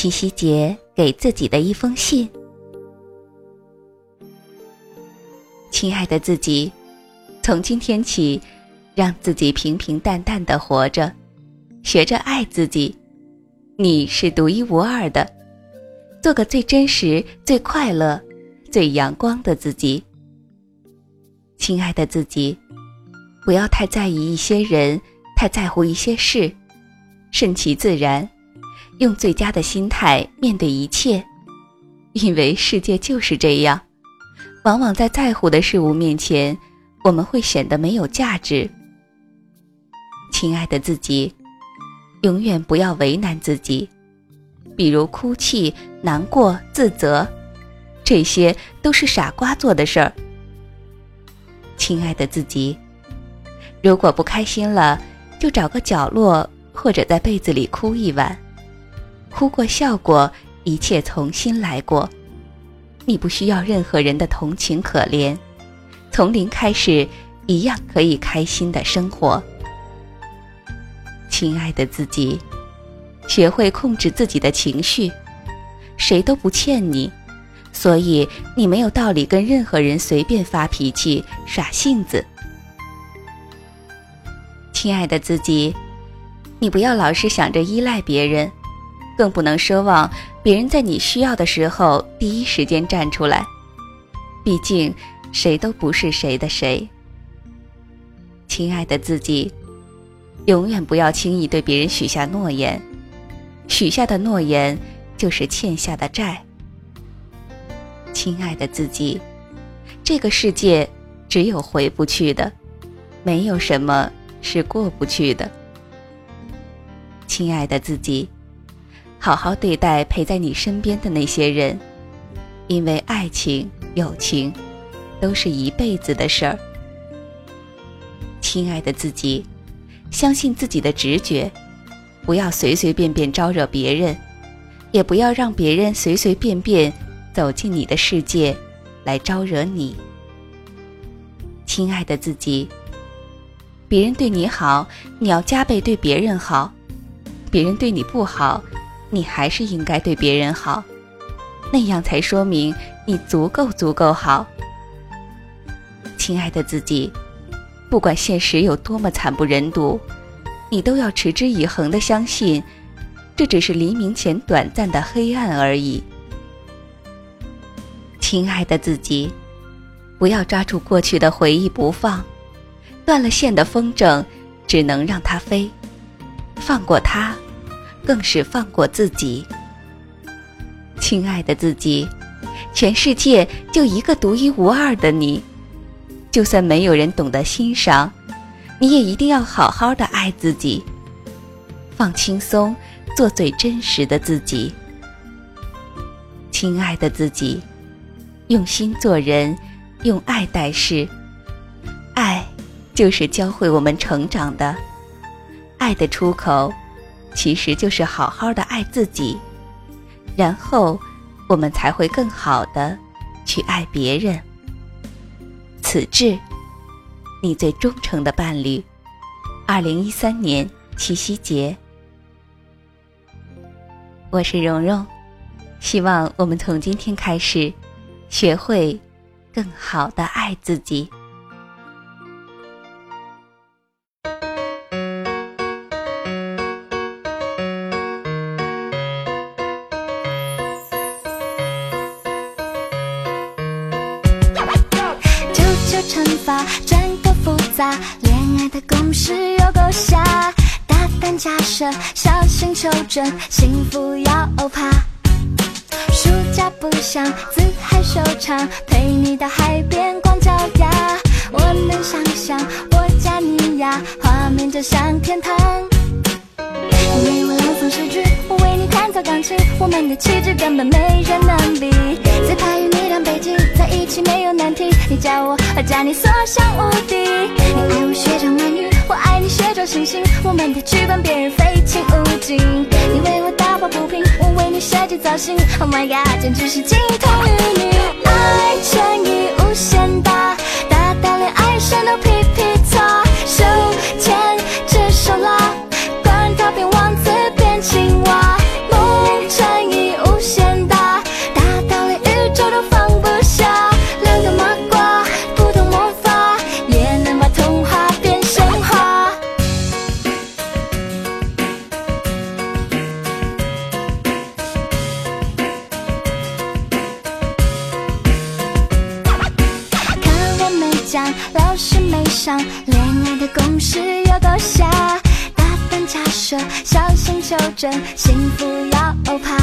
七夕节给自己的一封信。亲爱的自己，从今天起，让自己平平淡淡的活着，学着爱自己。你是独一无二的，做个最真实、最快乐、最阳光的自己。亲爱的自己，不要太在意一些人，太在乎一些事，顺其自然。用最佳的心态面对一切，因为世界就是这样。往往在在乎的事物面前，我们会显得没有价值。亲爱的自己，永远不要为难自己，比如哭泣、难过、自责，这些都是傻瓜做的事儿。亲爱的自己，如果不开心了，就找个角落或者在被子里哭一晚。哭过笑过，一切从新来过。你不需要任何人的同情可怜，从零开始，一样可以开心的生活。亲爱的自己，学会控制自己的情绪。谁都不欠你，所以你没有道理跟任何人随便发脾气、耍性子。亲爱的自己，你不要老是想着依赖别人。更不能奢望别人在你需要的时候第一时间站出来，毕竟谁都不是谁的谁。亲爱的自己，永远不要轻易对别人许下诺言，许下的诺言就是欠下的债。亲爱的自己，这个世界只有回不去的，没有什么是过不去的。亲爱的自己。好好对待陪在你身边的那些人，因为爱情、友情都是一辈子的事儿。亲爱的自己，相信自己的直觉，不要随随便便招惹别人，也不要让别人随随便便走进你的世界来招惹你。亲爱的自己，别人对你好，你要加倍对别人好；别人对你不好。你还是应该对别人好，那样才说明你足够足够好。亲爱的自己，不管现实有多么惨不忍睹，你都要持之以恒的相信，这只是黎明前短暂的黑暗而已。亲爱的自己，不要抓住过去的回忆不放，断了线的风筝只能让它飞，放过它。更是放过自己，亲爱的自己，全世界就一个独一无二的你，就算没有人懂得欣赏，你也一定要好好的爱自己，放轻松，做最真实的自己。亲爱的自己，用心做人，用爱待事，爱就是教会我们成长的，爱的出口。其实就是好好的爱自己，然后我们才会更好的去爱别人。此致，你最忠诚的伴侣。二零一三年七夕节，我是蓉蓉，希望我们从今天开始，学会更好的爱自己。真够复杂，恋爱的公式有够瞎，大胆假设，小心求证，幸福要欧趴。暑假不想自嗨收场，陪你到海边光脚丫。我能想象我加你呀，画面就像天堂。你为我朗诵诗句，我为你弹奏钢琴，我们的气质根本没人能比。没有难题，你教我，我教你，所向无敌。你爱我学长美女，我爱你学长星星，我们的剧本别人非亲勿近。你为我打抱不平，我为你设计造型，Oh my god，简直是金童玉女。上，恋爱的公式有多瞎？大胆假设，小心求证，幸福要怕。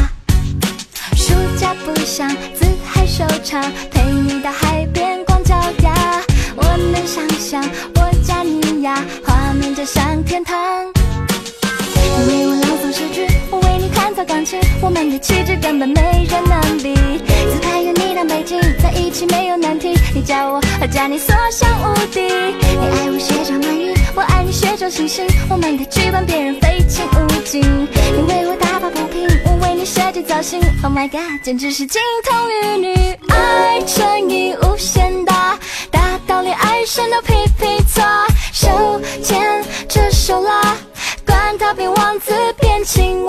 暑假不想自嗨收场，陪你到海边光脚丫。我能想象我加你呀，画面就像天堂。你为我朗诵诗句，我为你弹奏钢琴，我们的气质根本没人能比。远你到北京，在一起没有难题。你叫我，我叫你，所向无敌。你爱我学长鳗鱼，我爱你学周星星。我们的剧本别人非亲勿近。你为我打抱不平，我为你设计造型。Oh my god，简直是金童玉女，爱乘以无限大，大到连爱神都皮皮擦。手牵着手啦。管他变王子变青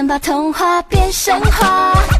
能把童话变神话。